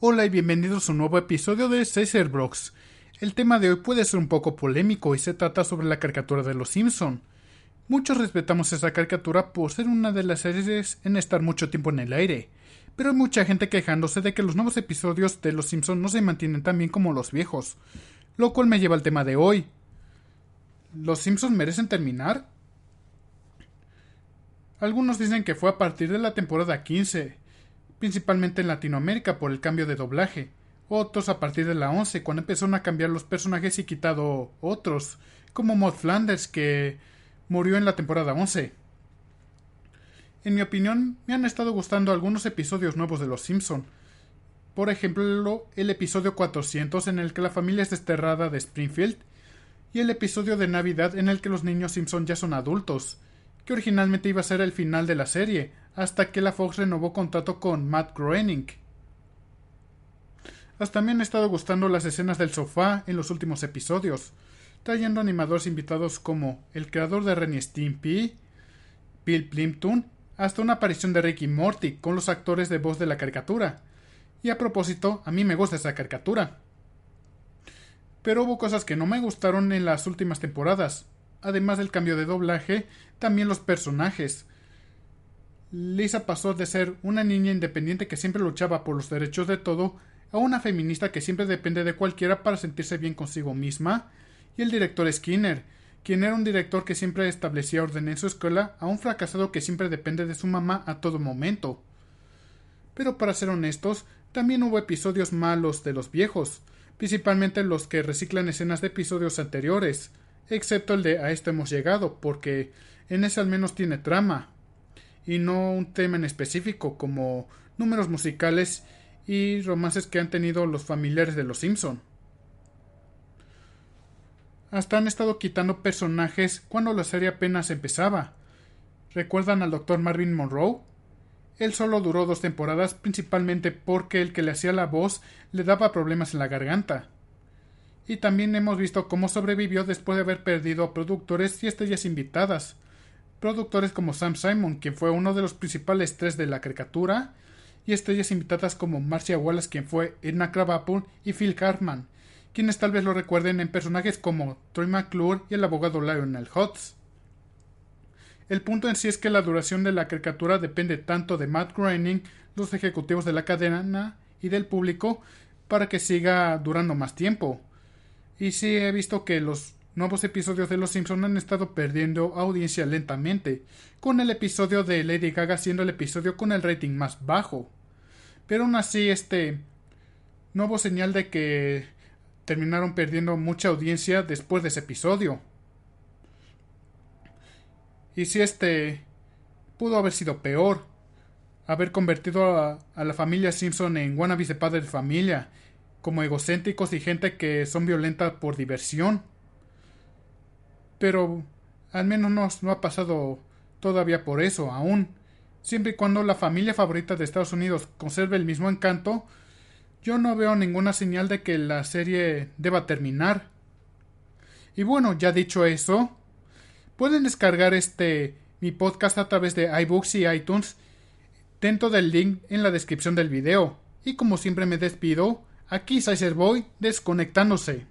Hola y bienvenidos a un nuevo episodio de Caesar Brox. El tema de hoy puede ser un poco polémico y se trata sobre la caricatura de Los Simpson. Muchos respetamos esa caricatura por ser una de las series en estar mucho tiempo en el aire, pero hay mucha gente quejándose de que los nuevos episodios de Los Simpson no se mantienen tan bien como los viejos, lo cual me lleva al tema de hoy. ¿Los Simpsons merecen terminar? Algunos dicen que fue a partir de la temporada 15, principalmente en Latinoamérica por el cambio de doblaje, otros a partir de la 11 cuando empezaron a cambiar los personajes y quitado otros, como Maud Flanders que murió en la temporada 11. En mi opinión, me han estado gustando algunos episodios nuevos de Los Simpson. Por ejemplo, el episodio 400 en el que la familia es desterrada de Springfield y el episodio de Navidad en el que los niños Simpson ya son adultos, que originalmente iba a ser el final de la serie, hasta que la Fox renovó contrato con Matt Groening. Hasta me han estado gustando las escenas del sofá en los últimos episodios, trayendo animadores invitados como el creador de Ren Stimpy, Bill Plimpton, hasta una aparición de Ricky Morty con los actores de voz de la caricatura. Y a propósito, a mí me gusta esa caricatura. Pero hubo cosas que no me gustaron en las últimas temporadas. Además del cambio de doblaje, también los personajes. Lisa pasó de ser una niña independiente que siempre luchaba por los derechos de todo a una feminista que siempre depende de cualquiera para sentirse bien consigo misma, y el director Skinner, quien era un director que siempre establecía orden en su escuela, a un fracasado que siempre depende de su mamá a todo momento. Pero para ser honestos, también hubo episodios malos de los viejos, principalmente los que reciclan escenas de episodios anteriores, excepto el de A esto hemos llegado, porque en ese al menos tiene trama, y no un tema en específico como números musicales y romances que han tenido los familiares de los Simpson. Hasta han estado quitando personajes cuando la serie apenas empezaba. ¿Recuerdan al Dr. Marvin Monroe? Él solo duró dos temporadas principalmente porque el que le hacía la voz le daba problemas en la garganta. Y también hemos visto cómo sobrevivió después de haber perdido a productores y estrellas invitadas, productores como Sam Simon, quien fue uno de los principales tres de la caricatura, y estrellas invitadas como Marcia Wallace, quien fue Edna Krabappel, y Phil Cartman, quienes tal vez lo recuerden en personajes como Troy McClure y el abogado Lionel Hutz. El punto en sí es que la duración de la caricatura depende tanto de Matt Groening, los ejecutivos de la cadena y del público para que siga durando más tiempo. Y sí he visto que los nuevos episodios de Los Simpson han estado perdiendo audiencia lentamente, con el episodio de Lady Gaga siendo el episodio con el rating más bajo. Pero aún así, este nuevo señal de que terminaron perdiendo mucha audiencia después de ese episodio. Y si este pudo haber sido peor, haber convertido a, la familia Simpson en wannabes de de familia, como egocéntricos y gente que son violentas por diversión pero al menos no, no ha pasado todavía por eso aún. Siempre y cuando la familia favorita de Estados Unidos conserve el mismo encanto, yo no veo ninguna señal de que la serie deba terminar. Y bueno, ya dicho eso, pueden descargar este mi podcast a través de iBooks y iTunes dentro del link en la descripción del video. Y como siempre me despido, aquí Sizer Boy desconectándose.